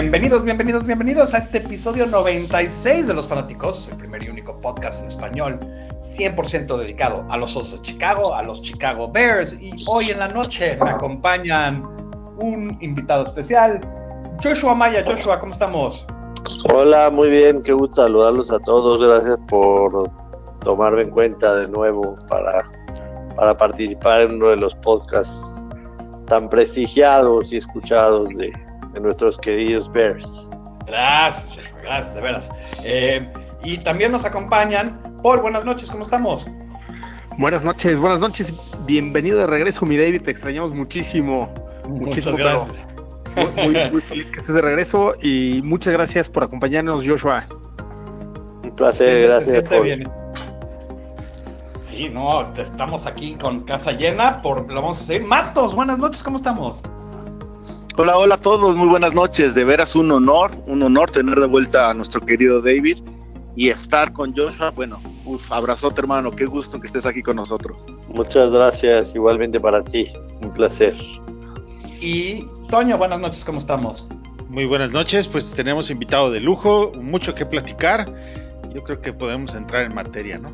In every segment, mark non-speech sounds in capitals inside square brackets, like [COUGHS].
Bienvenidos, bienvenidos, bienvenidos a este episodio 96 de Los Fanáticos, el primer y único podcast en español 100% dedicado a los Osos de Chicago, a los Chicago Bears. Y hoy en la noche me acompañan un invitado especial, Joshua Maya. Joshua, ¿cómo estamos? Hola, muy bien, qué gusto saludarlos a todos. Gracias por tomarme en cuenta de nuevo para, para participar en uno de los podcasts tan prestigiados y escuchados de, de nuestros queridos Bears. Gracias, gracias, de veras. Eh, y también nos acompañan. Paul, buenas noches, ¿cómo estamos? Buenas noches, buenas noches. Bienvenido de regreso, mi David. Te extrañamos muchísimo. Muchísimo. Muchas gracias. Muy, muy, muy feliz que estés de regreso y muchas gracias por acompañarnos, Joshua. Un placer, Se- se gracias. siente por- bien. Sí, no, estamos aquí con casa llena, por, lo vamos a hacer. Matos, buenas noches, ¿cómo estamos? Hola, hola a todos, muy buenas noches. De veras un honor, un honor tener de vuelta a nuestro querido David y estar con Joshua. Bueno, uf, abrazote hermano, qué gusto que estés aquí con nosotros. Muchas gracias, igualmente para ti. Un placer. Y Toño, buenas noches, ¿cómo estamos? Muy buenas noches, pues tenemos invitado de lujo, mucho que platicar. Yo creo que podemos entrar en materia, ¿no?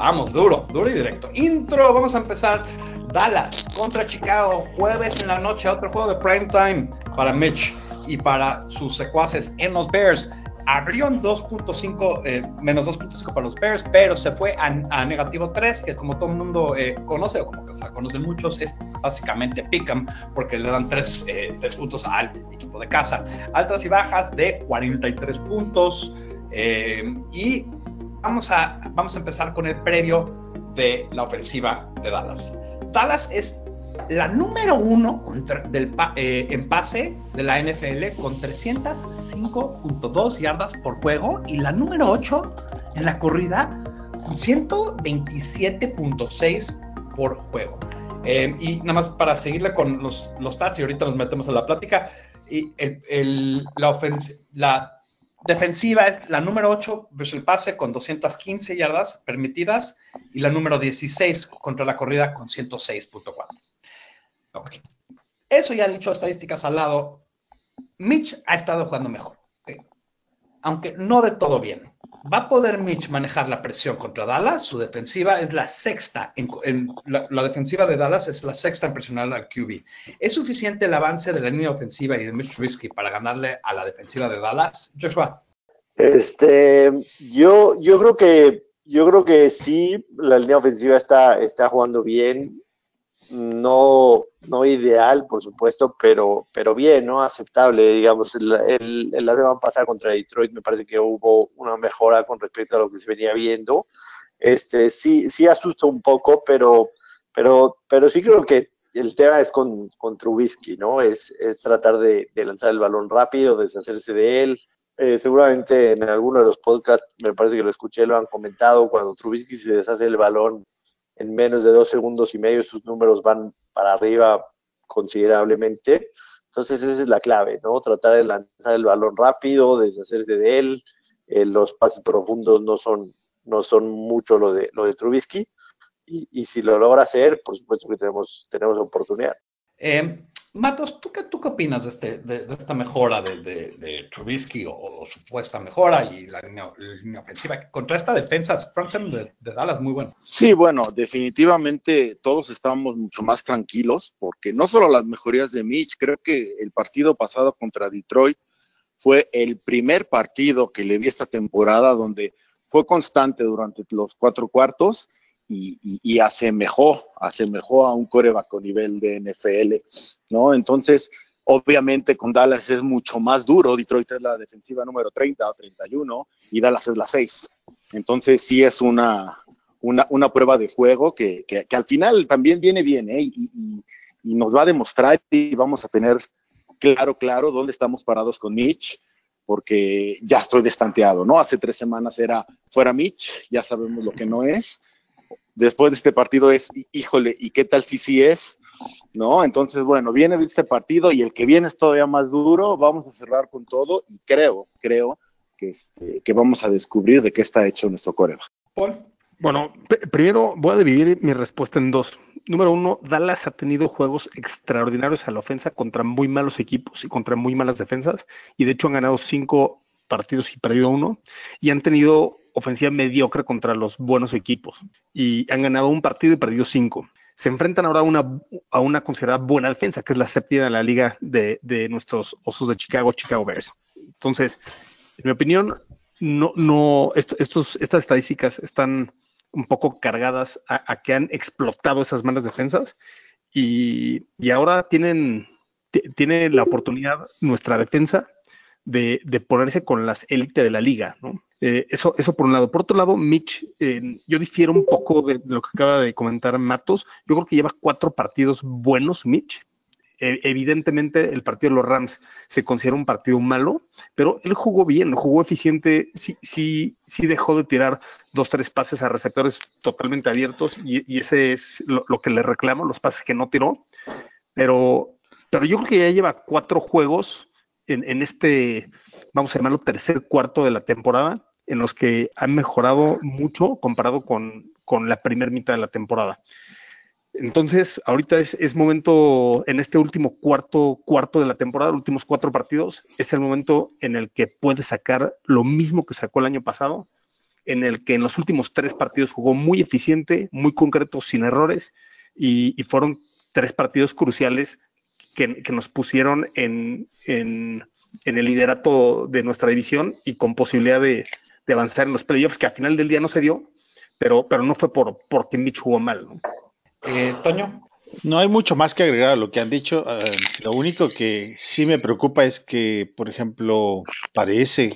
Vamos, duro, duro y directo. Intro, vamos a empezar. Dallas contra Chicago, jueves en la noche, otro juego de prime time para Mitch y para sus secuaces en los Bears. Abrió en 2.5, eh, menos 2.5 para los Bears, pero se fue a, a negativo 3, que como todo el mundo eh, conoce, o como que se conocen muchos, es básicamente pick'em, porque le dan 3 puntos al equipo de casa. Altas y bajas de 43 puntos. eh, y vamos a, vamos a empezar con el previo de la ofensiva de Dallas. Dallas es la número uno contra- del eh, en pase de la NFL con 305.2 yardas por juego y la número 8 en la corrida con 127.6 por juego. Eh, y nada más para seguirle con los, los stats y ahorita nos metemos a la plática. Y el- la, ofens- la defensiva es la número 8 versus el pase con 215 yardas permitidas y la número 16 contra la corrida con 106.4. Ok. Eso ya dicho, estadísticas al lado, Mitch ha estado jugando mejor. Aunque no de todo bien. ¿Va a poder Mitch manejar la presión contra Dallas? Su defensiva es la sexta. En, la, la defensiva de Dallas es la sexta en presionar al QB. ¿Es suficiente el avance de la línea ofensiva y de Mitch Trubisky para ganarle a la defensiva de Dallas? Joshua. Este, yo, yo creo que, yo creo que sí, la línea ofensiva está, está jugando bien. No, no ideal, por supuesto, pero, pero bien, ¿no? Aceptable, digamos. El, el- el- semana pasada contra Detroit me parece que hubo una mejora con respecto a lo que se venía viendo. Este, sí, sí asusta un poco, pero, pero, pero sí creo que el tema es con, con Trubisky, ¿no? Es, es tratar de, de lanzar el balón rápido, deshacerse de él, eh, seguramente en alguno de los podcasts, me parece que lo escuché, lo han comentado, cuando Trubisky se deshace el balón en menos de dos segundos y medio, sus números van para arriba considerablemente. Entonces esa es la clave, ¿no? Tratar de lanzar el balón rápido, deshacerse de él. Eh, los pases profundos no son, no son mucho lo de, lo de Trubisky. Y, y si lo logra hacer, por supuesto que tenemos, tenemos oportunidad. Eh, Matos, ¿tú qué, ¿tú qué opinas de, este, de, esta mejora de, Trubisky o, o, supuesta mejora y la línea, ofensiva contra esta defensa de, de, Dallas muy bueno? Sí, bueno, definitivamente todos estábamos mucho más tranquilos porque no solo las mejorías de Mitch, creo que el partido pasado contra Detroit fue el primer partido que le vi esta temporada donde fue constante durante los cuatro cuartos y, y, y, asemejó, asemejó a un coreback con nivel de NFL, ¿no? Entonces, obviamente con Dallas es mucho más duro, Detroit es la defensiva número 30 o 31 y Dallas es la 6. Entonces, sí es una, una, una prueba de fuego que, que, al final también viene bien, ¿eh? Y, y, y nos va a demostrar y vamos a tener claro, claro dónde estamos parados con Mitch, porque ya estoy destanteado, ¿no? Hace tres semanas era fuera Mitch, ya sabemos lo que no es después de este partido es, híjole, ¿y qué tal si sí es? ¿No? Entonces, bueno, viene este partido y el que viene es todavía más duro, vamos a cerrar con todo y creo, creo que, este, que vamos a descubrir de qué está hecho nuestro coreba. Paul. Bueno, primero voy a dividir mi respuesta en dos. Número uno, Dallas ha tenido juegos extraordinarios a la ofensa contra muy malos equipos y contra muy malas defensas, y de hecho han ganado cinco partidos y perdido uno, y han tenido ofensiva mediocre contra los buenos equipos, y han ganado un partido y perdido cinco. Se enfrentan ahora a una, a una considerada buena defensa, que es la séptima de la liga de, de nuestros Osos de Chicago, Chicago Bears. Entonces, en mi opinión, no, no, estos, estas estadísticas están un poco cargadas a, que han explotado esas malas defensas y, ahora tienen, tiene la oportunidad nuestra defensa de, ponerse con las élites de la liga, ¿no? Eh, eso, eso por un lado. Por otro lado, Mitch, yo difiero un poco de lo que acaba de comentar Matos. Yo creo que lleva cuatro partidos buenos, Mitch, e, evidentemente el partido de los Rams se considera un partido malo, pero él jugó bien, jugó eficiente, sí, sí, sí dejó de tirar dos, tres pases a receptores totalmente abiertos y, ese es lo, que le reclamo, los pases que no tiró, pero, pero yo creo que ya lleva cuatro juegos en, este, vamos a llamarlo tercer cuarto de la temporada, en los que han mejorado mucho comparado con, con la primera mitad de la temporada. Entonces, ahorita es, momento, en este último cuarto, cuarto de la temporada, últimos cuatro partidos, es el momento en el que puede sacar lo mismo que sacó el año pasado, en el que en los últimos tres partidos jugó muy eficiente, muy concreto, sin errores, y, fueron tres partidos cruciales que, nos pusieron en, el liderato de nuestra división y con posibilidad de, avanzar en los playoffs, que al final del día no se dio, pero, pero no fue por porque Mitch jugó mal. ¿no? Eh, Toño. No hay mucho más que agregar a lo que han dicho. Eh, lo único que sí me preocupa es que, por ejemplo, parece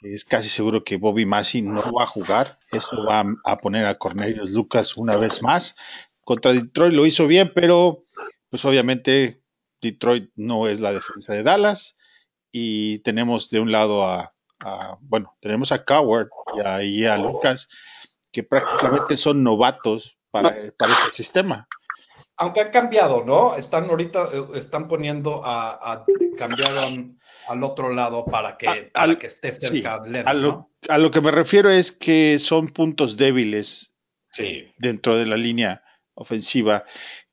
que es casi seguro que Bobby Massey no va a jugar. Eso va a poner a Cornelius Lucas una vez más. Contra Detroit lo hizo bien, pero pues obviamente Detroit no es la defensa de Dallas. Y tenemos de un lado a, bueno, tenemos a Coward y ahí a Lucas, que prácticamente son novatos para, para este sistema. Aunque ha cambiado, ¿no? Están ahorita, eh, están poniendo a, a cambiar al otro lado para que, que esté cerca de a, lo, a lo que me refiero es que son puntos débiles dentro de la línea ofensiva,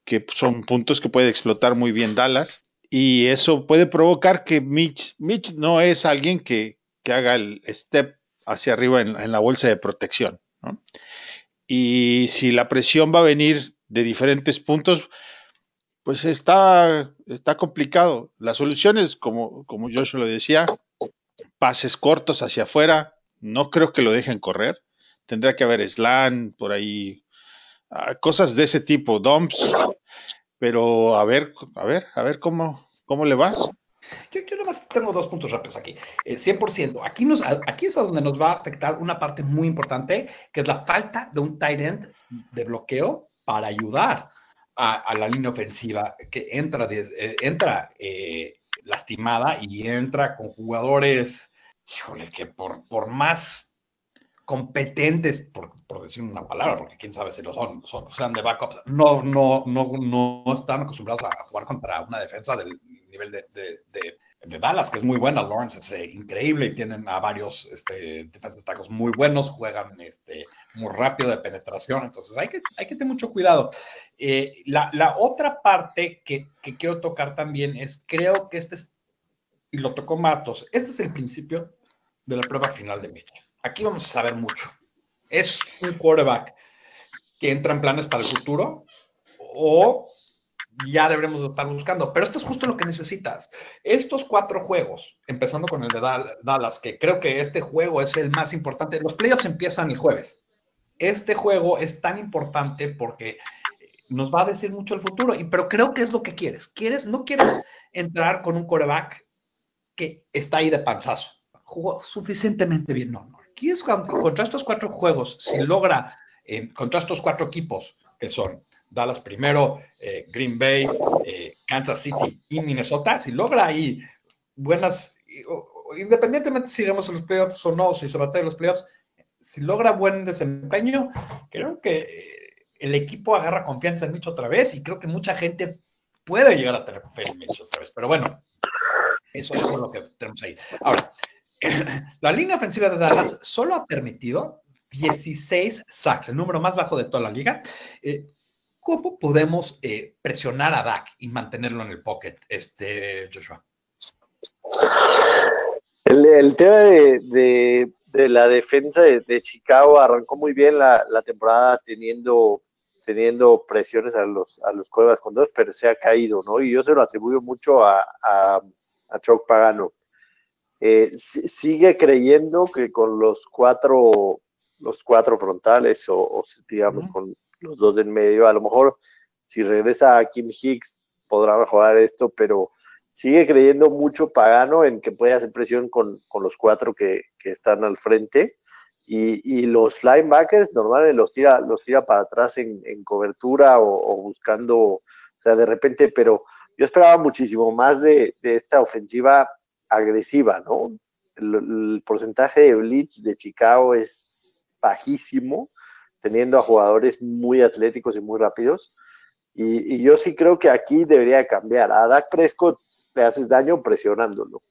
que son puntos que puede explotar muy bien Dallas. Y eso puede provocar que Mitch, Mitch no es alguien que, que haga el step hacia arriba en, la bolsa de protección. Y si la presión va a venir de diferentes puntos, pues está, está complicado. La solución es, como, como Joshua lo decía, pases cortos hacia afuera. No creo que lo dejen correr. Tendrá que haber slam por ahí, ah, cosas de ese tipo, dumps. Pero a ver, a ver, a ver cómo, cómo le va. Yo, yo más tengo dos puntos rápidos aquí. 100%. Eh, aquí, nos, aquí es a donde nos va a afectar una parte muy importante, que es la falta de un tight end de bloqueo para ayudar a, la línea ofensiva que entra, eh, entra eh, lastimada y entra con jugadores, híjole, que por, por más competentes, por, decir una palabra, porque quién sabe si lo son, son de backups, no, no, no, no están acostumbrados a jugar contra una defensa del nivel de, de, de, Dallas, que es muy buena. Lawrence es eh, increíble y tienen a varios este, defensas tacos muy buenos, juegan este, muy rápido de penetración, entonces hay que, hay que tener mucho cuidado. Eh, la, la, otra parte que, que, quiero tocar también es, creo que este es, y lo tocó Matos, este es el principio de la prueba final de Mitch. Aquí vamos a saber mucho. ¿Es un quarterback que entra en planes para el futuro o ya deberemos estar buscando. Pero esto es justo lo que necesitas. Estos cuatro juegos, empezando con el de Dallas, que creo que este juego es el más importante. Los playoffs empiezan el jueves. Este juego es tan importante porque nos va a decir mucho el futuro, y, pero creo que es lo que quieres. quieres. No quieres entrar con un coreback que está ahí de panzazo. Jugó suficientemente bien. No, no. Quieres contra estos cuatro juegos, si logra eh, contra estos cuatro equipos que son Dallas primero, eh, Green Bay, eh, Kansas City y Minnesota, si logra ahí buenas, independientemente si llegamos a los playoffs o no, si se en los playoffs, si logra buen desempeño, creo que el equipo agarra confianza en Mitch otra vez y creo que mucha gente puede llegar a tener fe en Mitch otra vez. Pero bueno, eso, es lo que tenemos ahí. Ahora, [COUGHS] la línea ofensiva de Dallas solo ha permitido 16 sacks, el número más bajo de toda la liga. Eh, ¿Cómo podemos eh, presionar a Dak y mantenerlo en el pocket, este, Joshua? El, tema de, la defensa de, Chicago arrancó muy bien la, temporada teniendo, teniendo presiones a los, a los cuevas con dos, pero se ha caído, ¿no? Y yo se lo atribuyo mucho a, a, a Choc Pagano. Eh, sigue creyendo que con los cuatro, los cuatro frontales o, digamos con los dos en medio, a lo mejor si regresa a Kim Hicks podrá mejorar esto, pero sigue creyendo mucho Pagano en que puede hacer presión con, los cuatro que, están al frente. Y, los linebackers normalmente los tira, los tira para atrás en, cobertura o, buscando, o sea, de repente, pero yo esperaba muchísimo más de, esta ofensiva agresiva, ¿no? El, porcentaje de blitz de Chicago es bajísimo, teniendo a jugadores muy atléticos y muy rápidos. Y, y, yo sí creo que aquí debería cambiar. A Dak Prescott le haces daño presionándolo.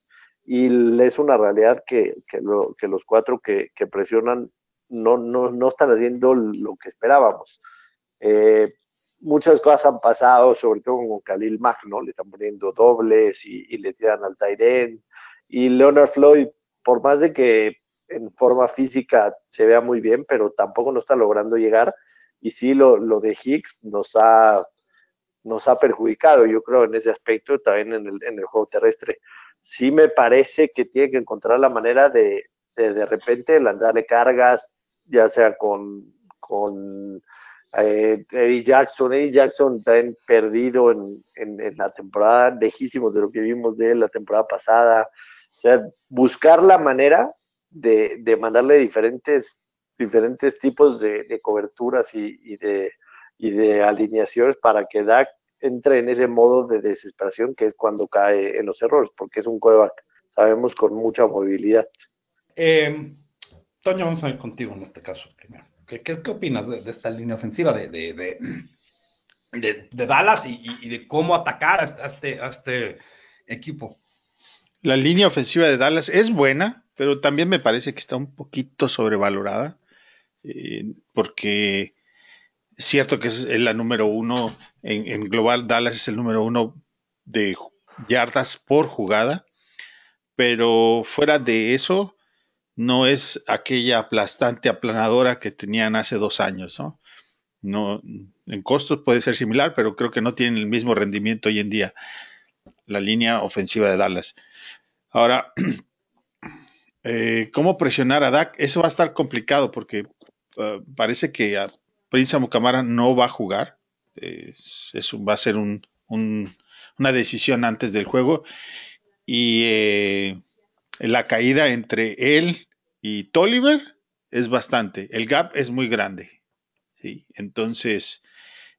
Y es una realidad que, los cuatro que, presionan no, no, no, están haciendo lo que esperábamos. Eh, muchas cosas han pasado, sobre todo con Khalil Mack, ¿no? Le están poniendo dobles y, le tiran al Tyren. Y Leonard Floyd, por más de que en forma física se vea muy bien, pero tampoco no está logrando llegar. Y sí, lo, lo de Hicks nos ha nos ha perjudicado, yo creo, en ese aspecto, también en el, en el juego terrestre. Sí me parece que tiene que encontrar la manera de de, repente lanzarle cargas, ya sea con, con eh, Eddie Jackson. Eddie Jackson también perdido en, en, la temporada, lejísimos de lo que vimos de él la temporada pasada. Sea, buscar la manera de, de mandarle diferentes, diferentes tipos de, de coberturas y, y de y de alineaciones para que Dak entre en ese modo de desesperación que es cuando cae en los errores, porque es un coreback, sabemos, con mucha movilidad. Eh, Toño, vamos a ir contigo en este caso primero. ¿Qué, qué, opinas de, esta línea ofensiva de, de, de Dallas y, de cómo atacar a este, a este equipo? La línea ofensiva de Dallas es buena, pero también me parece que está un poquito sobrevalorada, eh, porque cierto que es la número uno en, global, Dallas es el número uno de yardas por jugada, pero fuera de eso, no es aquella aplastante aplanadora que tenían hace dos años, ¿no? No, en costos puede ser similar, pero creo que no tienen el mismo rendimiento hoy en día la línea ofensiva de Dallas. Ahora, [CLEARS THROAT] eh, ¿cómo presionar a Dak? Eso va a estar complicado porque uh, parece que a Prince Amukamara no va a jugar. eso va a ser una decisión antes del juego. Y eh, la caída entre él y Tolliver es bastante. El gap es muy grande. Entonces,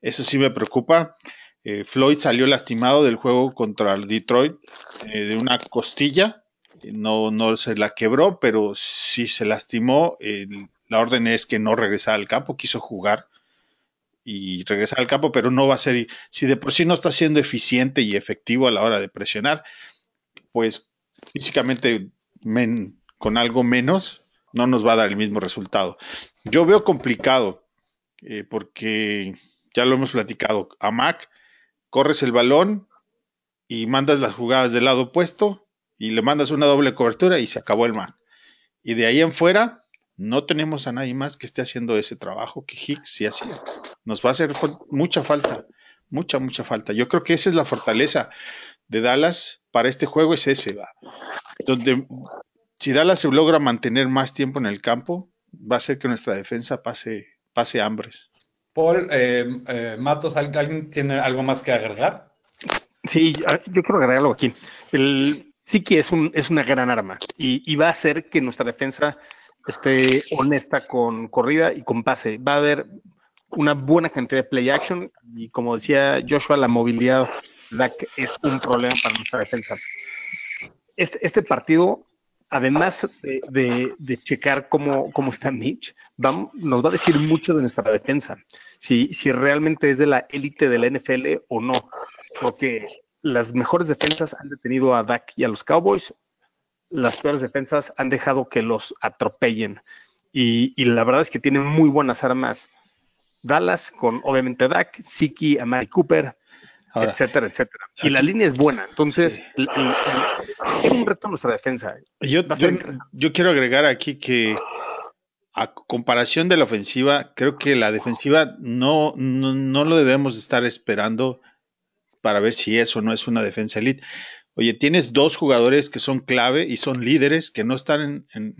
eso sí me preocupa. Eh, Floyd salió lastimado del juego contra el Detroit eh, de una costilla. No, no se la quebró, pero sí se lastimó. La orden es que no regresara al campo, quiso jugar y regresar al campo, pero no va a ser, si de por sí no está siendo eficiente y efectivo a la hora de presionar, pues físicamente con algo menos no nos va a dar el mismo resultado. Yo veo complicado, eh, porque ya lo hemos platicado, a Mac corres el balón y mandas las jugadas del lado opuesto y le mandas una doble cobertura y se acabó el Mac. Y de ahí en fuera, no tenemos a nadie más que esté haciendo ese trabajo que Hicks sí hacía. Nos va a hacer mucha falta, mucha, mucha falta. Yo creo que esa es la fortaleza de Dallas para este juego, es ese, va. Donde si Dallas se logra mantener más tiempo en el campo, va a hacer que nuestra defensa pase, pase hambres. Paul, eh, eh, Matos, ¿alguien tiene algo más que agregar? Sí, yo quiero agregar algo aquí. El, que es, un, es una gran arma y, y va a hacer que nuestra defensa esté honesta con corrida y con pase. Va a haber una buena cantidad de play action y como decía Joshua, la movilidad es un problema para nuestra defensa. Este, este partido además de, checar cómo, cómo está Mitch, nos va a decir mucho de nuestra defensa, si, si realmente es de la élite de la NFL o no, porque las mejores defensas han detenido a Dak y a los Cowboys, las peores defensas han dejado que los atropellen. Y, la verdad es que tienen muy buenas armas. Dallas, con obviamente Dak, Siki, Amari Cooper, etcétera, etcétera. Y la línea es buena. Entonces, es un reto nuestra defensa. Yo, yo, quiero agregar aquí que a comparación de la ofensiva, creo que la defensiva no, no, no lo debemos estar esperando para ver si eso no es una defensa elite. Oye, tienes dos jugadores que son clave y son líderes que no están en,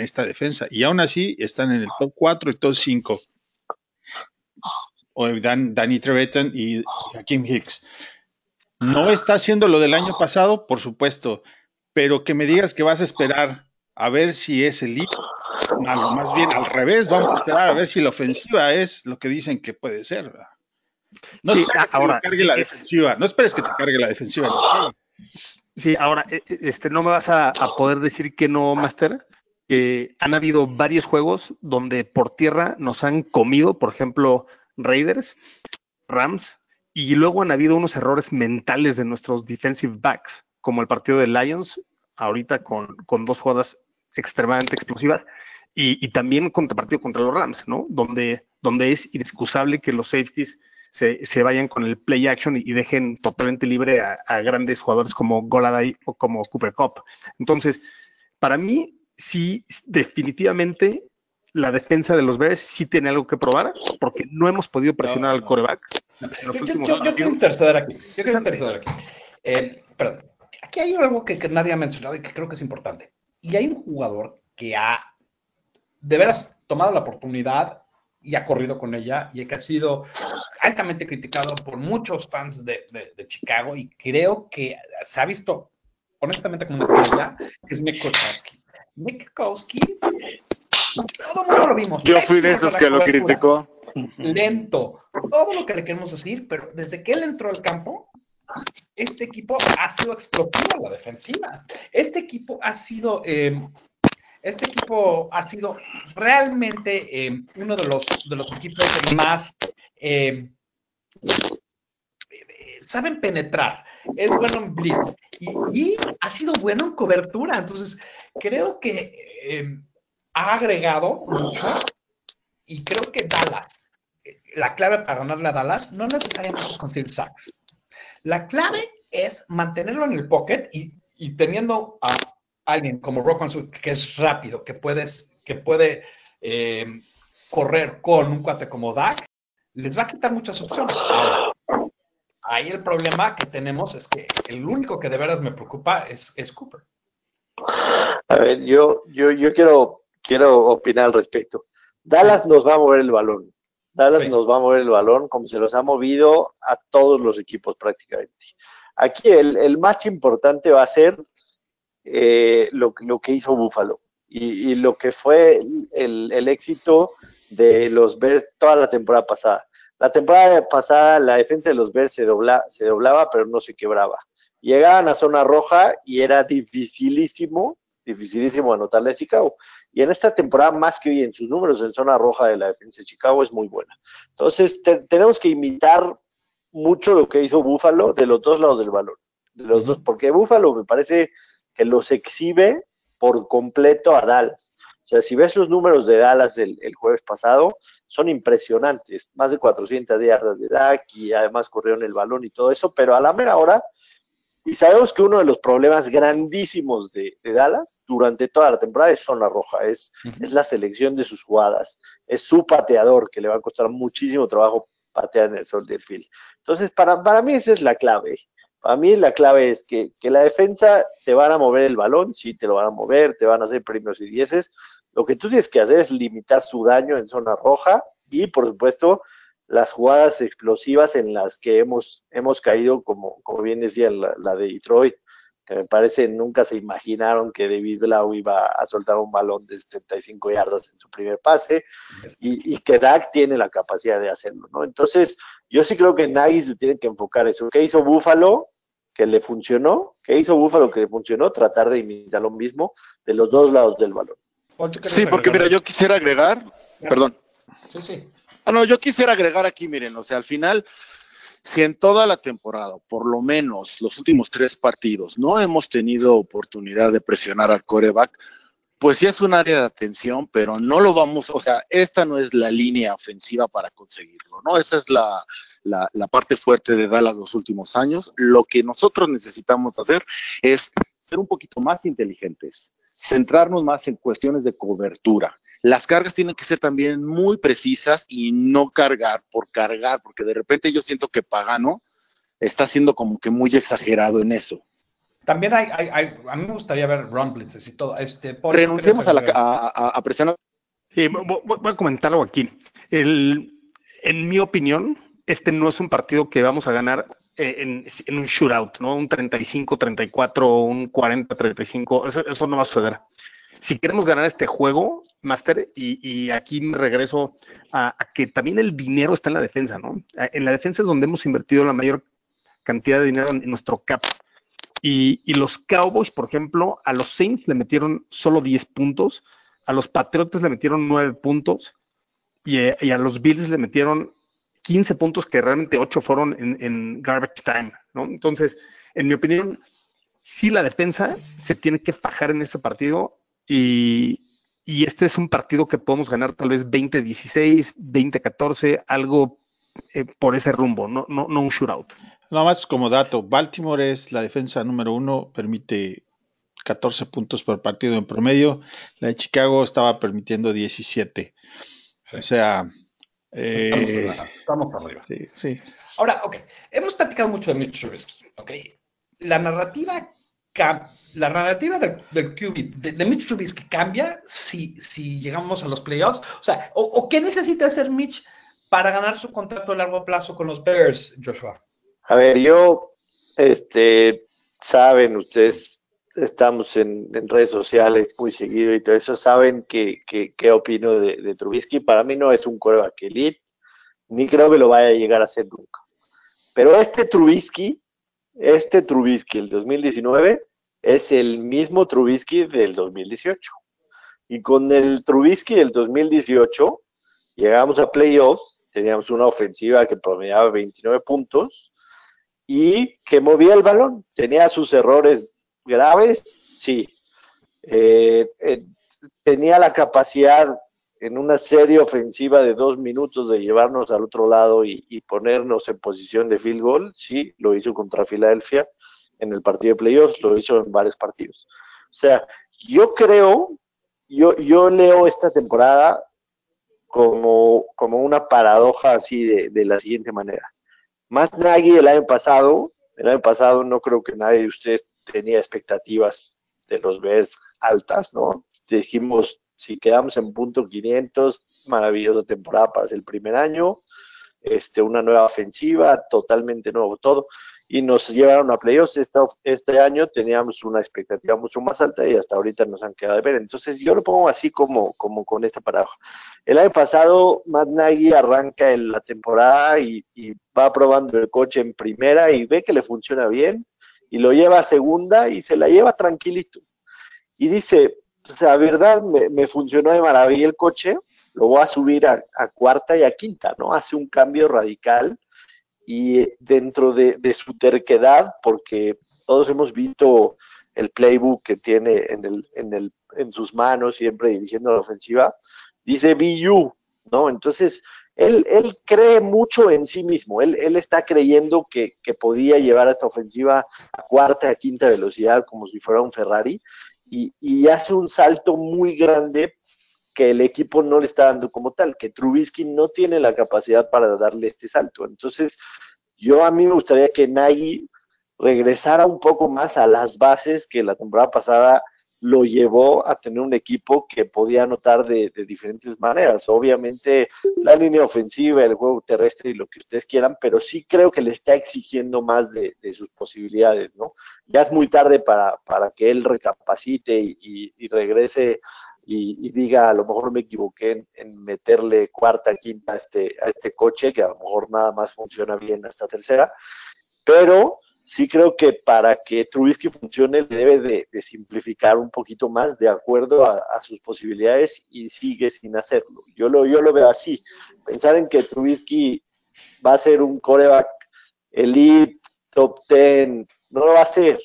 esta defensa y aún así están en el top 4 y top 5. O Dan, Danny Trevetan y Hakim Hicks. No está haciendo lo del año pasado, por supuesto, pero que me digas que vas a esperar a ver si es el más, más bien al revés, vamos a esperar a ver si la ofensiva es lo que dicen que puede ser. No esperes que cargue la defensiva, no esperes que te cargue la defensiva. Sí, ahora, e, e, este, no me vas a, poder decir que no, Master. que han habido varios juegos donde por tierra nos han comido, por ejemplo, Raiders, Rams, y luego han habido unos errores mentales de nuestros defensive backs, como el partido de Lions, ahorita con, dos jugadas extremadamente explosivas, y, también contra partido contra los Rams, ¿no? Donde, donde es inexcusable que los safeties se, vayan con el play action y, dejen totalmente libre a, grandes jugadores como Goladay o como Cooper Cup. Entonces, para mí, sí, definitivamente la defensa de los Bears sí tiene algo que probar, porque no hemos podido presionar al coreback. yo, quiero interceder aquí. Yo quiero interceder aquí. Eh, perdón. Aquí hay algo que, que nadie ha mencionado y que creo que es importante. Y hay un jugador que ha de veras tomado la oportunidad y ha corrido con ella y que ha sido altamente criticado por muchos fans de, Chicago y creo que se ha visto honestamente como una estrella, que es Mick Kwiatkowski. Mick Kwiatkowski, todo el mundo lo vimos. Yo fui de esos que lo criticó. Lento, todo lo que le queremos decir, pero desde que él entró al campo, este equipo ha sido explosivo en la defensiva. Este equipo ha sido eh, este equipo ha sido realmente eh, uno de los, de los equipos más eh, saben penetrar, es bueno en blitz y, ha sido bueno en cobertura. Entonces, creo que eh, ha agregado mucho y creo que Dallas, la clave para ganarle a Dallas no necesariamente es conseguir sacks. La clave es mantenerlo en el pocket y, y teniendo a alguien como Rock que es rápido, que, puedes, que puede eh, correr con un cuate como Dak, les va a quitar muchas opciones. Ahora, ahí el problema que tenemos es que el único que de veras me preocupa es, es Cooper. A ver, yo, yo, yo quiero, quiero opinar al respecto. Dallas nos va a mover el balón. Dallas nos va a mover el balón como se los ha movido a todos los equipos prácticamente. Aquí el, el match importante va a ser eh, lo, que hizo Buffalo y, lo que fue el, éxito de los Bears toda la temporada pasada. La temporada pasada la defensa de los Bears se, se doblaba, pero no se quebraba. Llegaban a zona roja y era dificilísimo, dificilísimo anotarle a Chicago. Y en esta temporada, más que bien, sus números en zona roja de la defensa de Chicago es muy buena. Entonces, tenemos que imitar mucho lo que hizo Buffalo de los dos lados del balón. De los dos, porque Buffalo me parece que los exhibe por completo a Dallas. O sea, si ves los números de Dallas el, jueves pasado, son impresionantes. Más de 400 yardas de Dak y además corrieron el balón y todo eso, pero a la mera hora, y sabemos que uno de los problemas grandísimos de, Dallas durante toda la temporada es zona roja, es, es la selección de sus jugadas, es su pateador que le va a costar muchísimo trabajo patear en el sol del field. Entonces, para, para mí esa es la clave. A mí la clave es que, la defensa te van a mover el balón, sí te lo van a mover, te van a hacer premios y dieces. Lo que tú tienes que hacer es limitar su daño en zona roja y, por supuesto, las jugadas explosivas en las que hemos, hemos caído, como, como bien decía la, de Detroit, que me parece nunca se imaginaron que David Blau iba a soltar un balón de 75 yardas en su primer pase y, y, que Dak tiene la capacidad de hacerlo, ¿no? Entonces, yo sí creo que nadie se tiene que enfocar eso. ¿Qué hizo Buffalo? Que le funcionó, ¿Qué hizo Búfalo que funcionó? Tratar de imitar lo mismo de los dos lados del balón. Sí, porque mira, yo quisiera agregar, perdón. Sí, sí. Ah, no, yo quisiera agregar aquí, miren, o sea, al final, si en toda la temporada, por lo menos los últimos tres partidos, no hemos tenido oportunidad de presionar al coreback, pues sí es un área de atención, pero no lo vamos, o sea, esta no es la línea ofensiva para conseguirlo, ¿no? Esa es la, la, la parte fuerte de Dallas los últimos años. Lo que nosotros necesitamos hacer es ser un poquito más inteligentes, centrarnos más en cuestiones de cobertura. Las cargas tienen que ser también muy precisas y no cargar por cargar, porque de repente yo siento que Pagano está siendo como que muy exagerado en eso. También hay, hay, hay a mí me gustaría ver run blitzes y todo. Este, Renunciemos a, la, a, a, presionar. Sí, voy, a comentar algo aquí. El, en mi opinión, este no es un partido que vamos a ganar eh, en, en un shootout, ¿no? Un 35-34 o un 40-35. Eso, eso no va a suceder si queremos ganar este juego, Master, y, aquí me regreso a, que también el dinero está en la defensa, ¿no? En la defensa es donde hemos invertido la mayor cantidad de dinero en, nuestro cap. Y, los Cowboys, por ejemplo, a los Saints le metieron solo 10 puntos, a los Patriotas le metieron 9 puntos y, y a los Bills le metieron 15 puntos que realmente 8 fueron en, en garbage time, ¿no? Entonces, en mi opinión, sí la defensa se tiene que fajar en este partido y, este es un partido que podemos ganar tal vez 20-16, 20-14, algo eh, por ese rumbo, no, no, no un shootout. Nada más como dato, Baltimore es la defensa número uno, permite 14 puntos por partido en promedio. La de Chicago estaba permitiendo 17. O sea, eh, estamos, arriba. Sí, sí. Ahora, ok, hemos platicado mucho de Mitch Trubisky, ok. La narrativa la narrativa QB, de, Mitch Trubisky cambia si, si llegamos a los playoffs? O sea, o, qué necesita hacer Mitch para ganar su contrato a largo plazo con los Bears, Joshua? A ver, yo, este, saben, ustedes estamos en, redes sociales muy seguido y todo eso, saben que, que, opino de, Trubisky. Para mí no es un coreback elite, ni creo que lo vaya a llegar a ser nunca. Pero este Trubisky, este Trubisky, el 2019, es el mismo Trubisky del 2018. Y con el Trubisky del 2018 llegamos a playoffs, teníamos una ofensiva que promediaba 29 puntos y que movía el balón. Tenía sus errores graves, sí. Eh, eh, tenía la capacidad en una serie ofensiva de dos minutos de llevarnos al otro lado y, y ponernos en posición de field goal, sí, lo hizo contra Filadelfia en el partido de playoffs, lo hizo en varios partidos. O sea, yo creo, yo, yo leo esta temporada como, como una paradoja así de, de la siguiente manera. Matt Nagy el año pasado, el año pasado no creo que nadie de ustedes tenía expectativas de los Bears altas, ¿no? Dijimos, si quedamos en punto 500, maravillosa temporada para el primer año, este, una nueva ofensiva, totalmente nuevo todo y nos llevaron a playoffs. Este, este año teníamos una expectativa mucho más alta y hasta ahorita nos han quedado de ver. Entonces yo lo pongo así como, como con esta paradoja. El año pasado Matt Nagy arranca en la temporada y, va probando el coche en primera y ve que le funciona bien y lo lleva a segunda y se la lleva tranquilito. Y dice, sea, verdad, me, funcionó de maravilla el coche, lo voy a subir a, a cuarta y a quinta, ¿no? Hace un cambio radical y dentro de, su terquedad, porque todos hemos visto el playbook que tiene en, el, en, el, en sus manos, siempre dirigiendo la ofensiva, dice BU, ¿no? Entonces, él, él cree mucho en sí mismo, él, él está creyendo que, que, podía llevar a esta ofensiva a cuarta, a quinta velocidad, como si fuera un Ferrari, y, y hace un salto muy grande que el equipo no le está dando como tal, que Trubisky no tiene la capacidad para darle este salto. Entonces, yo a mí me gustaría que Nagy regresara un poco más a las bases que la temporada pasada lo llevó a tener un equipo que podía anotar de, diferentes maneras. Obviamente la línea ofensiva, el juego terrestre y lo que ustedes quieran, pero sí creo que le está exigiendo más de, sus posibilidades, ¿no? Ya es muy tarde para, para que él recapacite y, y regrese y, diga, a lo mejor me equivoqué en, meterle cuarta, quinta a este, a este coche, que a lo mejor nada más funciona bien hasta tercera, pero sí creo que para que Trubisky funcione debe de, simplificar un poquito más de acuerdo a, sus posibilidades y sigue sin hacerlo. Yo lo, yo lo veo así. Pensar en que Trubisky va a ser un coreback elite, top 10, no lo va a hacer,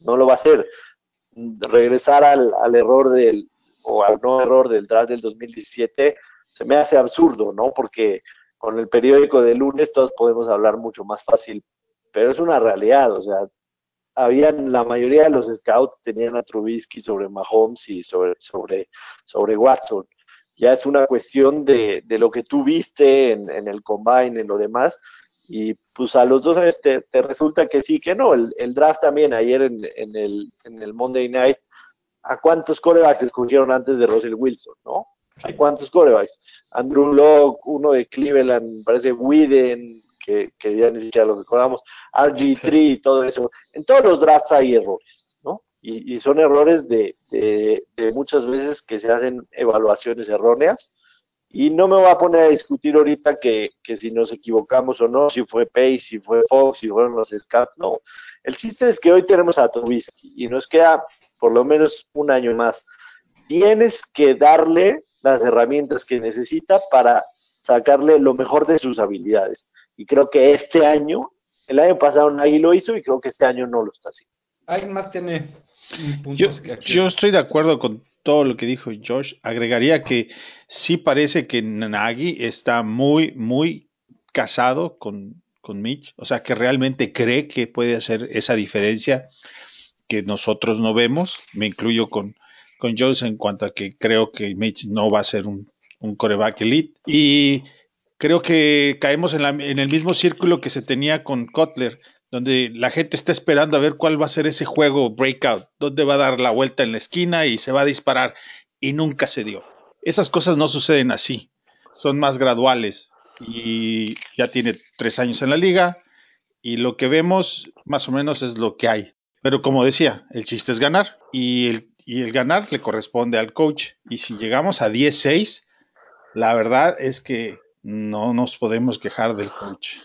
no lo va a hacer. Regresar al error del, o al no error del draft del 2017 se me hace absurdo, ¿no? Porque con el periódico de lunes todos podemos hablar mucho más fácil pero es una realidad, o sea, habían, la mayoría de los scouts tenían a Trubisky sobre Mahomes y sobre, sobre, sobre Watson. Ya es una cuestión de, de lo que tú viste en, en, el combine, en lo demás, y pues a los dos años te, te resulta que sí, que no. El, el draft también ayer en, en, el, en el Monday Night, ¿a cuántos corebacks escogieron antes de Russell Wilson, no? ¿A cuántos corebacks? Andrew Locke, uno de Cleveland, parece Widen, que, ya ni siquiera lo recordamos, RG3 y todo eso. En todos los drafts hay errores, ¿no? Y, son errores de, muchas veces que se hacen evaluaciones erróneas. Y no me voy a poner a discutir ahorita que, si nos equivocamos o no, si fue Pace, si fue Fox, si fueron los Scouts, no. El chiste es que hoy tenemos a Trubisky y nos queda por lo menos un año más. Tienes que darle las herramientas que necesita para sacarle lo mejor de sus habilidades. Y creo que este año, el año pasado nadie lo hizo y creo que este año no lo está haciendo. ¿Alguien más tiene puntos yo, yo estoy de acuerdo con todo lo que dijo Josh. Agregaría que sí parece que Nagy está muy, muy casado con, con Mitch. O sea, que realmente cree que puede hacer esa diferencia que nosotros no vemos. Me incluyo con, con Josh en cuanto a que creo que Mitch no va a ser un, un coreback elite. Y creo que caemos en, el mismo círculo que se tenía con Kotler, donde la gente está esperando a ver cuál va a ser ese juego breakout, dónde va a dar la vuelta en la esquina y se va a disparar, y nunca se dio. Esas cosas no suceden así, son más graduales y ya tiene tres años en la liga y lo que vemos más o menos es lo que hay. Pero como decía, el chiste es ganar y el, y el ganar le corresponde al coach. Y si llegamos a 10-6, la verdad es que no nos podemos quejar del coach.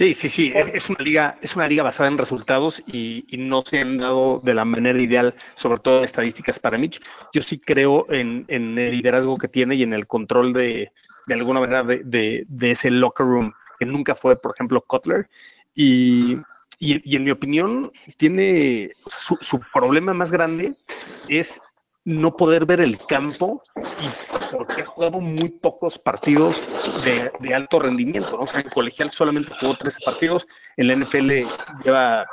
Sí, sí, sí, es, una liga, es una liga basada en resultados y, no se han dado de la manera ideal, sobre todo en estadísticas para Mitch. Yo sí creo en, el liderazgo que tiene y en el control de, de alguna manera de, ese locker room, que nunca fue, por ejemplo, Cutler. Y, en mi opinión, tiene su, su problema más grande es no poder ver el campo y porque ha jugado muy pocos partidos de, alto rendimiento. O sea, en colegial solamente jugó 13 partidos, en la NFL lleva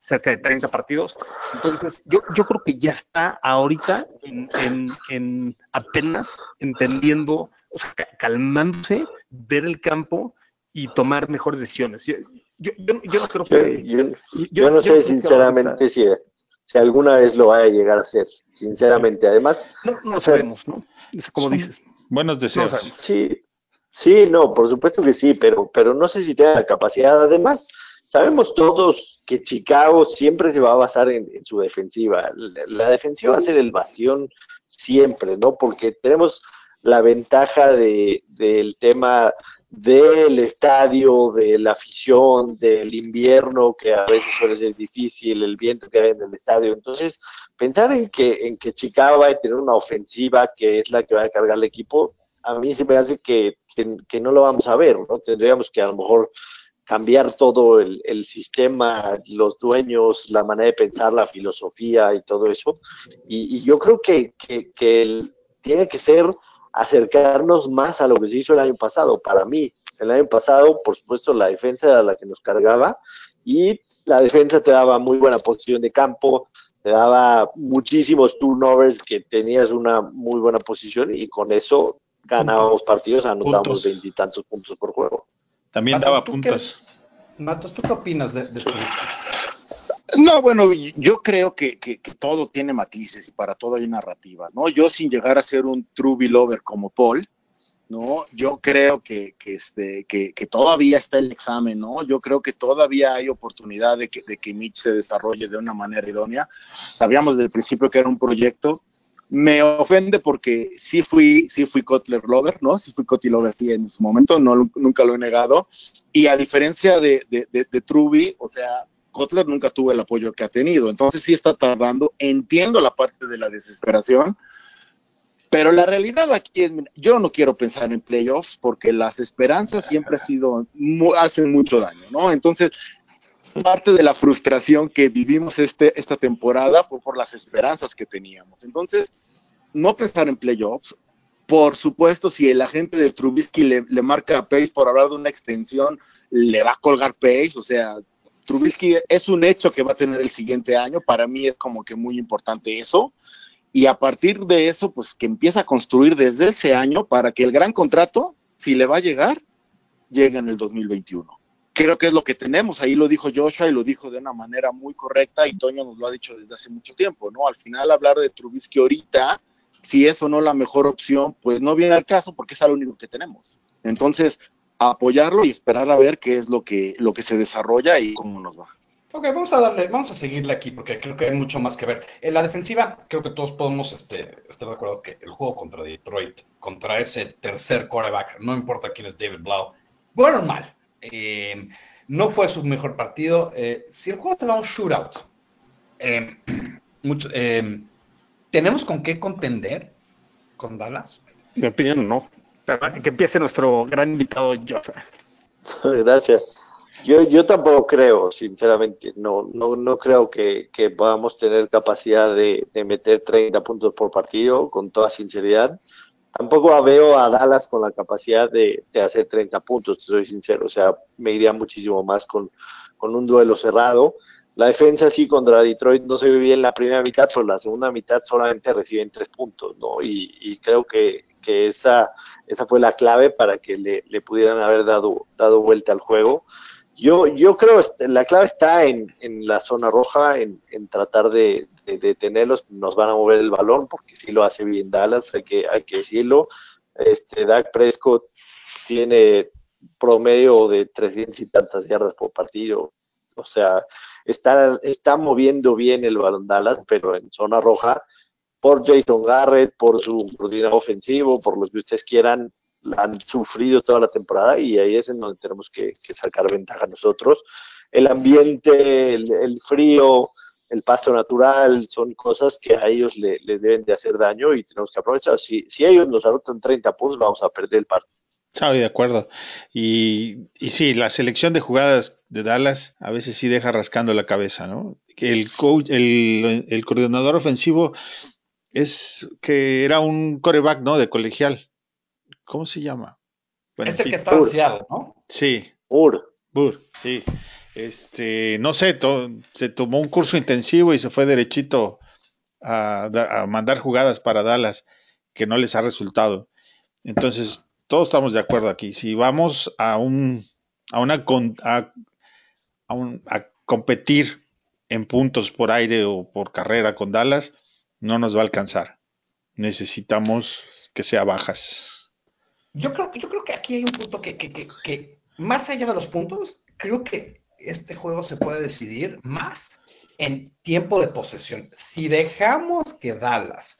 cerca de 30 partidos. Entonces, yo, yo creo que ya está ahorita en, apenas entendiendo, o sea, calmándose, ver el campo y tomar mejores decisiones. Yo, yo, yo, no creo que... Yo, no sé sinceramente si si alguna vez lo vaya a llegar a ser, sinceramente. Además, no, no sabemos, ¿no? Como dices. Buenos deseos. sí, sí, no, por supuesto que sí, pero, pero no sé si tiene la capacidad. Además, sabemos todos que Chicago siempre se va a basar en, su defensiva. La, defensiva va a ser el bastión siempre, ¿no? Porque tenemos la ventaja de, del tema del estadio, de la afición, del invierno, que a veces suele ser difícil, el viento que hay en el estadio. Entonces, pensar en que, en que Chicago va a tener una ofensiva que es la que va a cargar el equipo, a mí se me hace que, que, no lo vamos a ver, ¿no? Tendríamos que a lo mejor cambiar todo el, el, sistema, los dueños, la manera de pensar, la filosofía y todo eso. Y, yo creo que, que, que tiene que ser acercarnos más a lo que se hizo el año pasado. Para mí, el año pasado, por supuesto, la defensa era la que nos cargaba y la defensa te daba muy buena posición de campo, te daba muchísimos turnovers que tenías una muy buena posición y con eso ganábamos partidos, anotábamos veintitantos puntos por juego. También daba puntos. Matos, ¿tú qué opinas de, de no, bueno, yo creo que, todo tiene matices y para todo hay narrativa, ¿no? Yo sin llegar a ser un true lover como Paul, ¿no? Yo creo que, este, que, todavía está el examen, ¿no? Yo creo que todavía hay oportunidad de que, de que Mitch se desarrolle de una manera idónea. Sabíamos desde el principio que era un proyecto. Me ofende porque sí fui, sí fui Kotler Lover, ¿no? Sí fui Cotty Lover, sí, en su momento, no, nunca lo he negado. Y a diferencia de, de, de, de Truby, o sea, Kotler nunca tuvo el apoyo que ha tenido, entonces sí está tardando, entiendo la parte de la desesperación, pero la realidad aquí es, yo no quiero pensar en playoffs porque las esperanzas siempre ha sido, hacen mucho daño, ¿no? Entonces, parte de la frustración que vivimos este, esta temporada fue por las esperanzas que teníamos. Entonces, no pensar en playoffs. Por supuesto, si el agente de Trubisky le, le marca a Pace por hablar de una extensión, le va a colgar Pace. O sea, Trubisky es un hecho que va a tener el siguiente año. Para mí es como que muy importante eso. Y a partir de eso, pues que empieza a construir desde ese año para que el gran contrato, si le va a llegar, llegue en el 2021 creo que es lo que tenemos. Ahí lo dijo Joshua y lo dijo de una manera muy correcta y Toño nos lo ha dicho desde hace mucho tiempo, ¿no? Al final hablar de Trubisky ahorita, si es o no la mejor opción, pues no viene al caso porque es lo único que tenemos. Entonces, apoyarlo y esperar a ver qué es lo que, lo que se desarrolla y cómo nos va. Ok, vamos a darle, vamos a seguirle aquí porque creo que hay mucho más que ver. En la defensiva, creo que todos podemos este, estar de acuerdo que el juego contra Detroit, contra ese tercer quarterback, no importa quién es David Blau, fueron mal eh, no fue su mejor partido. Eh, si el juego se va a un shootout, eh, [CLEARS THROAT] mucho, ¿tenemos con qué contender con Dallas? En mi opinión, no. Que empiece nuestro gran invitado, Joshua. [LAUGHS] Gracias. Yo, yo tampoco creo, sinceramente, no, no, no creo que, que podamos tener capacidad de, de, meter 30 puntos por partido, con toda sinceridad tampoco veo a Dallas con la capacidad de, hacer 30 puntos, soy sincero. O sea, me iría muchísimo más con, un duelo cerrado. La defensa sí contra Detroit no se ve bien la primera mitad, pero la segunda mitad solamente reciben tres puntos, ¿no? Y, creo que, esa, esa fue la clave para que le, le, pudieran haber dado, dado vuelta al juego. Yo, yo creo que la clave está en, en la zona roja, en, en tratar de, de, tenerlos, nos van a mover el balón, porque si lo hace bien Dallas, hay que, hay que decirlo. Este, Dak Prescott tiene promedio de 300 y tantas yardas por partido. O sea, está, está moviendo bien el balón Dallas, pero en zona roja, por Jason Garrett, por su coordinador ofensivo, por lo que ustedes quieran, han sufrido toda la temporada y ahí es en donde tenemos que, sacar ventaja nosotros. El ambiente, el frío, el paso natural, son cosas que a ellos le, deben de hacer daño y tenemos que aprovechar. Si, si ellos nos anotan 30 puntos, vamos a perder el partido. Estoy de acuerdo. Y, y sí, la selección de jugadas de Dallas a veces sí deja rascando la cabeza, ¿no? El, coach, el, el coordinador ofensivo es que era un coreback, ¿no? De colegial. ¿Cómo se llama? Bueno, es el que está ansiado, ¿no? Sí. Ur. Bur, sí. Este, no sé, se tomó un curso intensivo y se fue derechito a, mandar jugadas para Dallas que no les ha resultado. Entonces, todos estamos de acuerdo aquí. Si vamos a un a una a, a competir en puntos por aire o por carrera con Dallas, no nos va a alcanzar. Necesitamos que sea bajas. Yo creo, yo creo que aquí hay un punto que, que, que más allá de los puntos, creo que este juego se puede decidir más en tiempo de posesión. Si dejamos que Dallas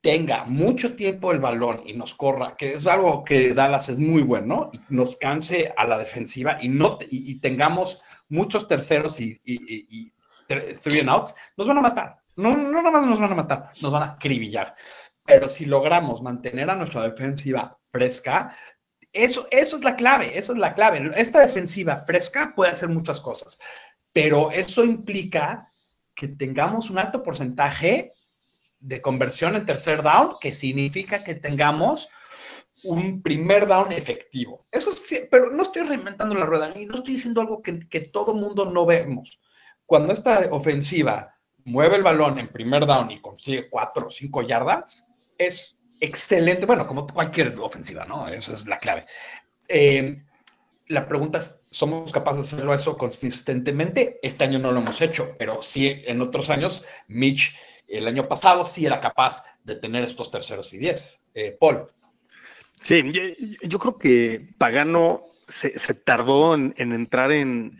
tenga mucho tiempo el balón y nos corra, que es algo que Dallas es muy bueno, y nos canse a la defensiva y, no, y, tengamos muchos terceros y, y, three and outs, nos van a matar. No, no nada más nos van a matar, nos van a acribillar. Pero si logramos mantener a nuestra defensiva fresca, eso, eso es la clave, eso es la clave. Esta defensiva fresca puede hacer muchas cosas, pero eso implica que tengamos un alto porcentaje de conversión en tercer down, que significa que tengamos un primer down efectivo. Eso sí, pero no estoy reinventando la rueda y no estoy diciendo algo que, que todo mundo no vemos. Cuando esta ofensiva mueve el balón en primer down y consigue cuatro o cinco yardas, es excelente, bueno, como cualquier ofensiva, ¿no? Eso es la clave. Eh, la pregunta es, ¿somos capaces de hacerlo eso consistentemente? Este año no lo hemos hecho, pero sí en otros años, Mitch, el año pasado sí era capaz de tener estos terceros y diez. Eh, Paul. Sí, yo, creo que Pagano se, tardó en, entrar en,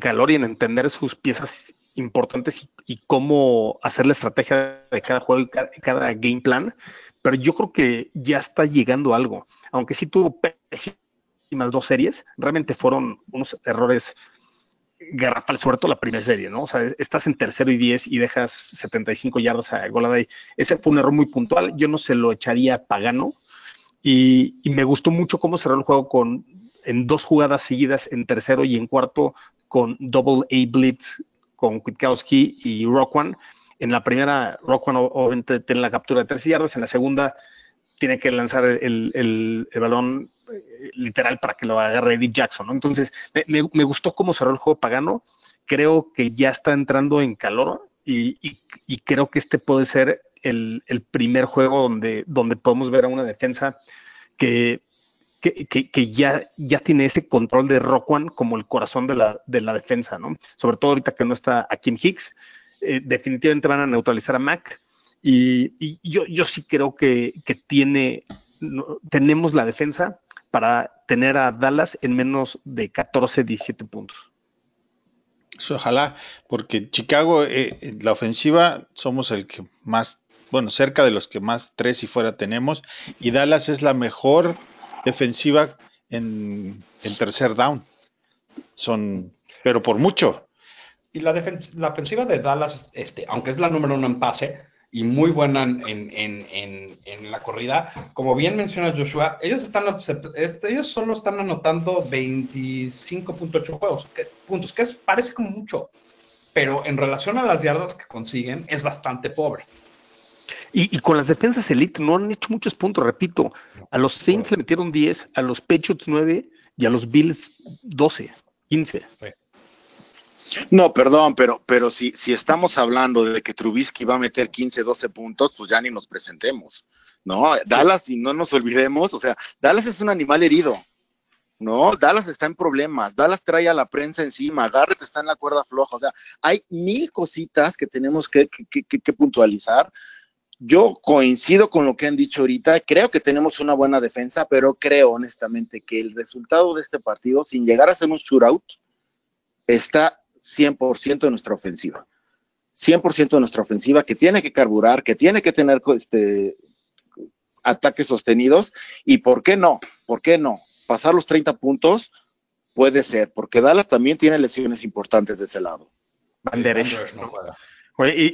calor y en entender sus piezas importantes y, cómo hacer la estrategia de cada juego y cada game plan pero yo creo que ya está llegando algo. Aunque sí tuvo pésimas dos series, realmente fueron unos errores garrafal, sobre la primera serie, ¿no? O sea, estás en tercero y diez y dejas 75 yardas a Goladay. Ese fue un error muy puntual. Yo no se lo echaría a Pagano. Y, me gustó mucho cómo cerró el juego con en dos jugadas seguidas en tercero y en cuarto con double A blitz con Kwiatkowski y Rockwan. En la primera, Rockwan obviamente tiene la captura de tres yardas, en la segunda tiene que lanzar el, el, balón eh, literal para que lo agarre Eddie Jackson, ¿no? Entonces, me, me, gustó cómo cerró el juego Pagano. Creo que ya está entrando en calor y, y, creo que este puede ser el, el, primer juego donde, donde podemos ver a una defensa que, que, que, ya, ya tiene ese control de Rockwan como el corazón de la, de la defensa, ¿no? Sobre todo ahorita que no está a Kim Hicks. Eh, definitivamente van a neutralizar a Mac. Y, yo, yo sí creo que, que tiene, tenemos la defensa para tener a Dallas en menos de 14, 17 puntos. Ojalá, porque Chicago, eh, la ofensiva, somos el que más, bueno, cerca de los que más tres y fuera tenemos, y Dallas es la mejor defensiva en, tercer down. Son, pero por mucho. Y la, la ofensiva de Dallas, este, aunque es la número uno en pase, y muy buena en, en, en, la corrida. Como bien menciona Joshua, ellos, están, este, ellos solo están anotando 25.8 juegos, puntos, que parece como mucho, pero en relación a las yardas que consiguen es bastante pobre. Y, y, con las defensas elite no han hecho muchos puntos, repito. A los Saints le metieron 10, a los Patriots 9 y a los Bills 12, 15. Sí. No, perdón, pero, pero si, si estamos hablando de que Trubisky va a meter 15, 12 puntos, pues ya ni nos presentemos. No, Dallas, y no nos olvidemos, o sea, Dallas es un animal herido. No, Dallas está en problemas, Dallas trae a la prensa encima, Garrett está en la cuerda floja, o sea, hay mil cositas que tenemos que, que, que, que puntualizar. Yo coincido con lo que han dicho ahorita, creo que tenemos una buena defensa, pero creo honestamente que el resultado de este partido, sin llegar a ser un shootout, está 100% de nuestra ofensiva. 100% de nuestra ofensiva que tiene que carburar, que tiene que tener este, ataques sostenidos. ¿Y por qué no? ¿Por qué no? Pasar los 30 puntos puede ser, porque Dallas también tiene lesiones importantes de ese lado. Van no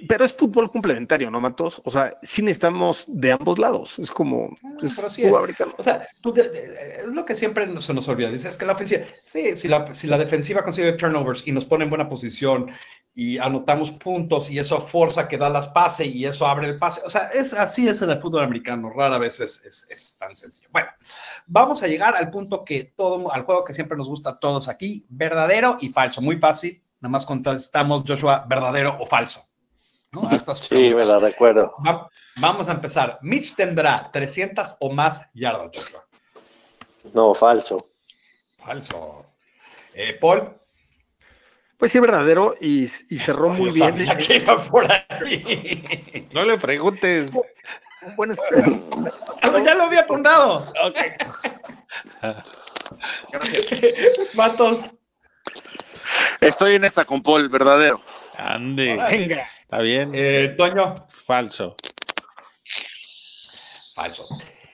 pero es fútbol complementario, ¿no, Matos? O sea, sí necesitamos de ambos lados. Es como. Es O sea, es lo que siempre se nos olvida. Dices que la ofensiva. Sí, si la, si la defensiva consigue turnovers y nos pone en buena posición y anotamos puntos y eso forza que da las pase y eso abre el pase. O sea, es así es en el fútbol americano. Rara vez es, es, es tan sencillo. Bueno, vamos a llegar al punto que todo, al juego que siempre nos gusta a todos aquí: verdadero y falso. Muy fácil. Nada más contestamos, Joshua, verdadero o falso. ¿No? sí, me la recuerdo. vamos a empezar. Mitch tendrá 300 o más yardas. No, falso. Falso. Eh, Paul. Pues sí, verdadero y, y cerró muy bien. Que iba por ahí. No le preguntes. Bueno, [LAUGHS] ya lo había apuntado. Okay. [LAUGHS] Matos. Estoy en esta con Paul, verdadero. Ande. Venga. Está bien. Eh, Toño. Falso. Falso.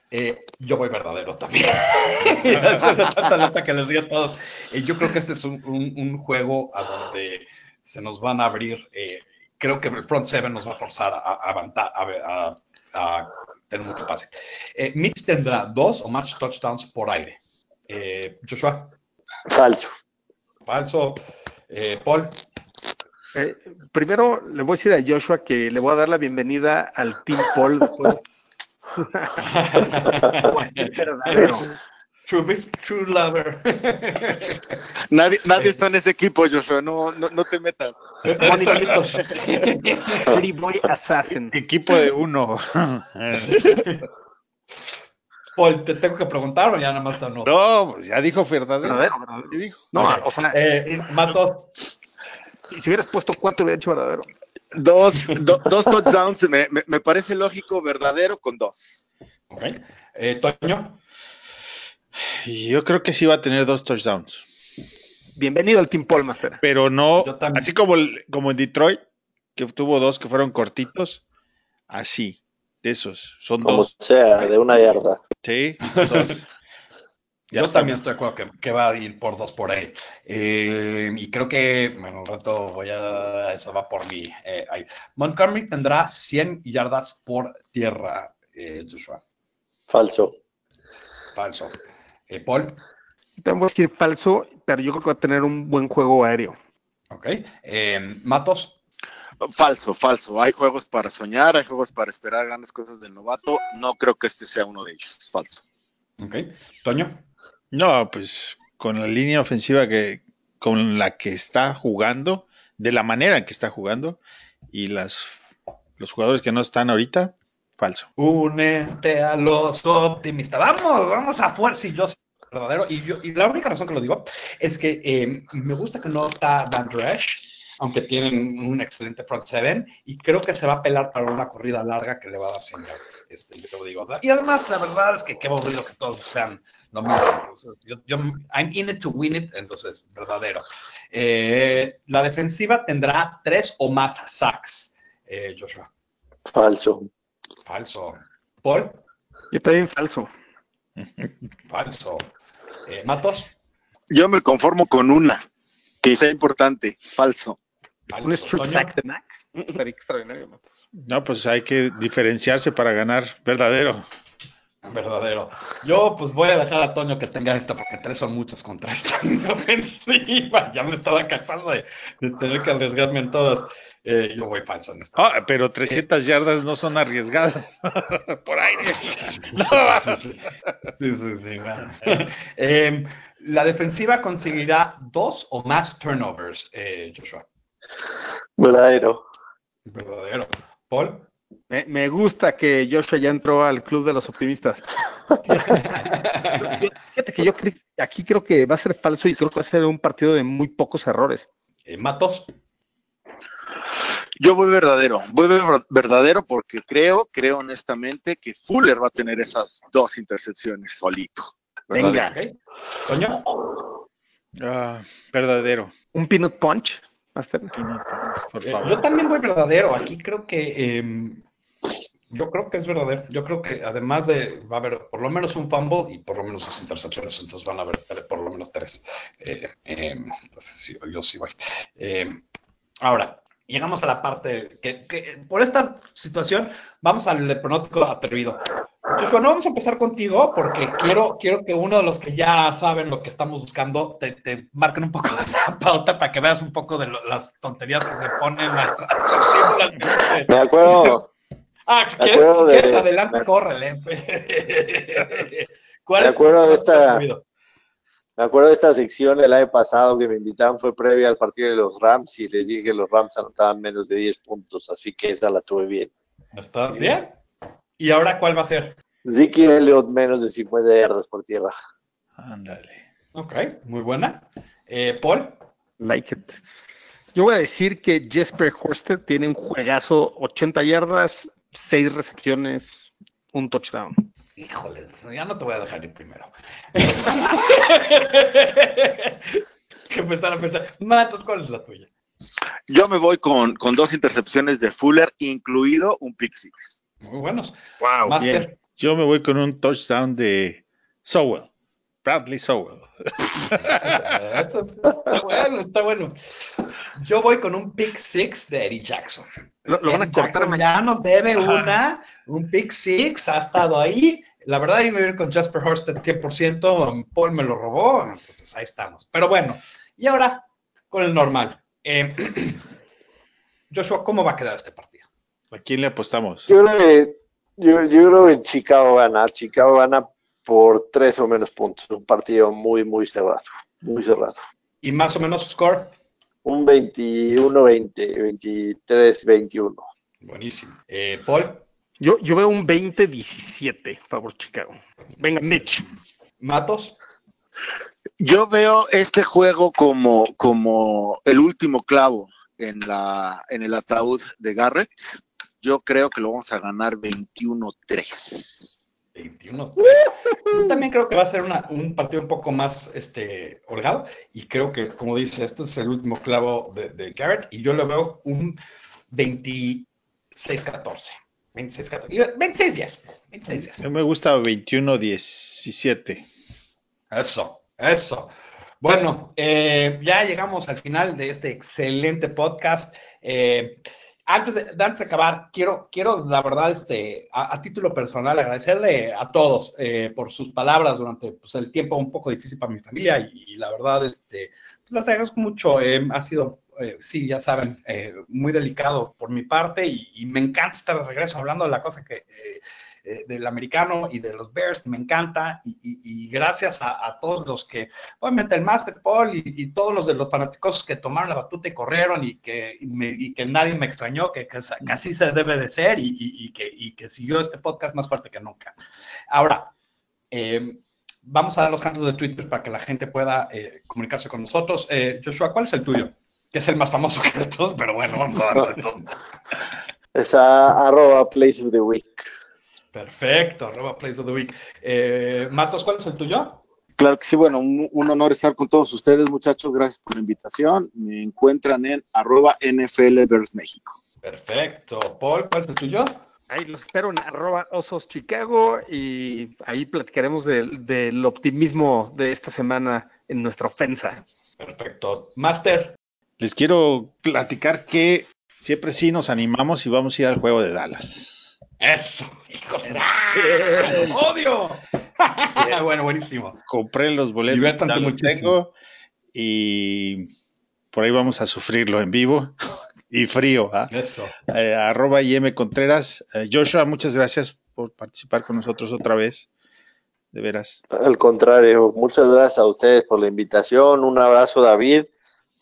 Eh, yo voy verdadero también. [LAUGHS] Después de tanta nota que les di a todos. Eh, yo creo que este es un, un, un, juego a donde se nos van a abrir. Eh, creo que el front seven nos va a forzar a, a, a, a tener mucho pase. Eh, Mitch tendrá dos o más touchdowns por aire. Joshua. Falso. Falso. Paul. Eh, primero le voy a decir a Joshua que le voy a dar la bienvenida al Team Paul. [LAUGHS] True, true lover. Nadie, nadie está en ese equipo, Joshua. No, no, no te metas. Pretty Boy Assassin. Equipo de uno. Paul, te tengo que preguntar o ya nada más no. No, pues ya dijo verdadero. ¿Qué dijo? No, okay. o sea, eh, Matos. Si hubieras puesto cuatro, hubiera hecho verdadero. Dos, do, dos touchdowns, me, me, me, parece lógico, verdadero con dos. Ok. Eh, Toño. Yo creo que sí va a tener dos touchdowns. Bienvenido al Team Paul Master. Pero no, así como, como en Detroit, que tuvo dos que fueron cortitos, así, de esos, son como dos. sea, de una yarda. Sí, dos. Yo también estoy de acuerdo que, va a ir por dos por ahí. Eh, y creo que, bueno, un rato voy a. Eso va por mí. Eh, Montgomery tendrá 100 yardas por tierra, eh, Joshua. Falso. Falso. Paul. Tengo que decir falso, pero yo creo que va a tener un buen juego aéreo. Ok. Matos. Falso, falso. Hay juegos para soñar, hay juegos para esperar grandes cosas del novato. No creo que este sea uno de ellos. Falso. Ok. Toño. No, pues con la línea ofensiva que con la que está jugando, de la manera en que está jugando y las los jugadores que no están ahorita, falso. Únete a los optimistas. Vamos, vamos a fuerza y yo verdadero. Y, yo, y la única razón que lo digo es que eh, me gusta que no está Van aunque tienen un excelente front seven, y creo que se va a pelar para una corrida larga que le va a dar 100 yardas. Este, yo digo. Y además, la verdad es que qué aburrido que todos sean lo mismo. yo, I'm in it to win it, entonces, verdadero. Eh, la defensiva tendrá tres o más sacks, eh, Joshua. Falso. Falso. Paul. Yo también falso. [LAUGHS] Falso. Eh, Matos. Yo me conformo con una, que sea importante. Falso. Un strip sack de Mac. Sería extraordinario, No, pues hay que diferenciarse para ganar. Verdadero. [LAUGHS] Verdadero. Yo, pues voy a dejar a Toño que tenga esta, porque tres son muchos contra esta [LAUGHS] ofensiva. Ya me estaba cansando de, tener que arriesgarme en todas. Eh, yo voy falso en esto. Ah, pero 300 yardas no son arriesgadas. [LAUGHS] Por aire. no, sí, sí, sí. sí em, la defensiva conseguirá dos o más turnovers, eh, Joshua. Verdadero. Verdadero. Paul. Me, gusta que Joshua ya entró al club de los optimistas. [LAUGHS] Fíjate que yo aquí creo que va a ser falso y creo que va a ser un partido de muy pocos errores. Eh, Matos. Yo voy verdadero, voy verdadero porque creo, creo honestamente que Fuller va a tener esas dos intercepciones solito. Venga. Coño. Ah, verdadero. Un peanut punch. Eh, yo también voy verdadero. Aquí creo que em, yo creo que es verdadero. Yo creo que además de va a haber por lo menos un fumble y por lo menos dos intercepciones, entonces van a haber por lo menos tres. Eh, em, entonces yo sí voy. Em, ahora, llegamos a la parte que, por esta situación vamos al pronóstico atrevido. Joshua, no vamos a empezar contigo porque quiero, quiero que uno de los que ya saben lo que estamos buscando te, te marquen un poco de la [LAUGHS] pauta para que veas un poco de las tonterías que se ponen. A, [LAUGHS] Me acuerdo. Ah, si quieres, si quieres adelante, córrele. [LAUGHS] ¿Cuál Me acuerdo de esta. Me acuerdo de esta sección el año pasado que me invitaron, fue previa al partido de los Rams y les dije que los Rams anotaban menos de 10 puntos, así que esa la tuve bien. ¿Está bien? ¿Y ahora cuál va a ser? Ziki Elliott menos de 50 yardas por tierra. Ándale. Ok, muy buena. Eh, Paul. Like it. Yo voy a decir que Jesper Horsted tiene un juegazo, 80 yardas, 6 recepciones, un touchdown. Híjole, ya no te voy a dejar ir primero. [LAUGHS] que empezar a pensar, Matos, ¿cuál es la tuya? Yo me voy con, con dos intercepciones de Fuller, incluido un pick six. Muy buenos. Wow. Master. Yo me voy con un touchdown de Sowell. Bradley Sowell. [LAUGHS] está bueno, está bueno. Yo voy con un pick six de Eddie Jackson. Lo, van a cortar Ya nos debe una, un pick six, ha estado ahí. La verdad, yo me voy con Jasper Horsted 100%. Paul me lo robó, entonces ahí estamos. Pero bueno, y ahora con el normal. Eh, [CLEARS THROAT] Joshua, ¿cómo va a quedar este partido? ¿A quién le apostamos? Yo creo que, yo, yo creo que Chicago gana. Chicago gana por tres o menos puntos. Un partido muy, muy cerrado. Muy cerrado. ¿Y más o menos score? Un 21-20, 23-21. Buenísimo. Eh, Paul. Yo, yo veo un 20-17, favor Chicago. Venga, Mitch. Matos. Yo veo este juego como, como el último clavo en, la, en el ataúd de Garrett. Yo creo que lo vamos a ganar 21-3. 21 Yo también creo que va a ser un partido un poco más este, holgado y creo que, como dice, este es el último clavo de, Garrett y yo lo veo un 26-14. 26-14. 26 días. 26 días. me gusta 21-17. Eso, eso. Bueno, eh, ya llegamos al final de este excelente podcast. Eh, antes, de, antes de acabar, quiero, quiero, la verdad, este, a, título personal, agradecerle a todos eh, por sus palabras durante pues, el tiempo un poco difícil para mi familia y, la verdad, este, pues, las agradezco mucho. ha sido, sí, ya saben, muy delicado por mi parte y, y, me encanta estar de regreso hablando de la cosa que eh, del americano y de los Bears, me encanta, y, gracias a, todos los que, obviamente el Master Paul y, todos los de los fanáticos que tomaron la batuta y corrieron y que, que nadie me extrañó, que, que, así se debe de ser y, que, que siguió este podcast más fuerte que nunca. Ahora, eh, vamos a dar los cantos de Twitter para que la gente pueda eh, comunicarse con nosotros. Joshua, ¿cuál es el tuyo? Que es el más famoso que de todos, pero bueno, vamos a darlo de todo. [LAUGHS] Es arroba place of the week. Perfecto, arroba Place of the Week. Eh, Matos, ¿cuál es el tuyo? Claro que sí, bueno, un, honor estar con todos ustedes, muchachos. Gracias por la invitación. Me encuentran en arroba NFL México. Perfecto. Paul, ¿cuál es el tuyo? Ahí los espero en arroba osos Chicago y ahí platicaremos del, optimismo de esta semana en nuestra ofensa. Perfecto. Master. Les quiero platicar que siempre sí nos animamos y vamos a ir al juego de Dallas. Eso, hijos de odio. [LAUGHS] bueno, buenísimo. Compré los boletos. Divertanse muchísimo. y por ahí vamos a sufrirlo en vivo y frío. ¿ah? Eso. Eh, arroba IM Contreras. Eh, Joshua, muchas gracias por participar con nosotros otra vez. De veras. Al contrario, muchas gracias a ustedes por la invitación. Un abrazo, David.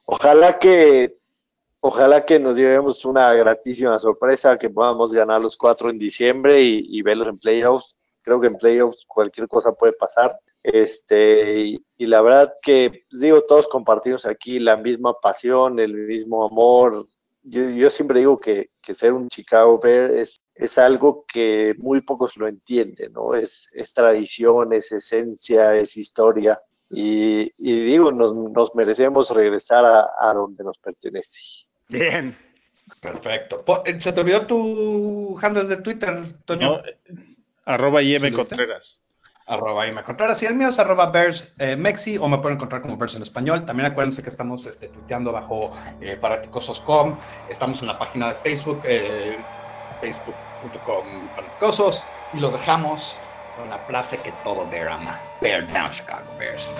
Ojalá que Ojalá que nos llevemos una gratísima sorpresa, que podamos ganar los cuatro en diciembre y, verlos en playoffs. Creo que en playoffs cualquier cosa puede pasar. Este, y, la verdad que, digo, todos compartimos aquí la misma pasión, el mismo amor. Yo, siempre digo que, ser un Chicago Bear es, es algo que muy pocos lo entienden, ¿no? Es, es tradición, es esencia, es historia. Y, digo, nos, merecemos regresar a, a donde nos pertenece. Bien. Perfecto. Eh, ¿Se te olvidó tu handle de Twitter, Toño? No, arroba IM Contreras. Arroba IM Contreras. Y el mío es arroba Bears eh, Mexi o me pueden encontrar como Bears en español. También acuérdense que estamos este, tuiteando bajo eh, Fanaticosos.com. Estamos en la página de Facebook, eh, facebook.com Fanaticosos. Y los dejamos con la frase que todo Bear ama. Bear down Chicago Bears.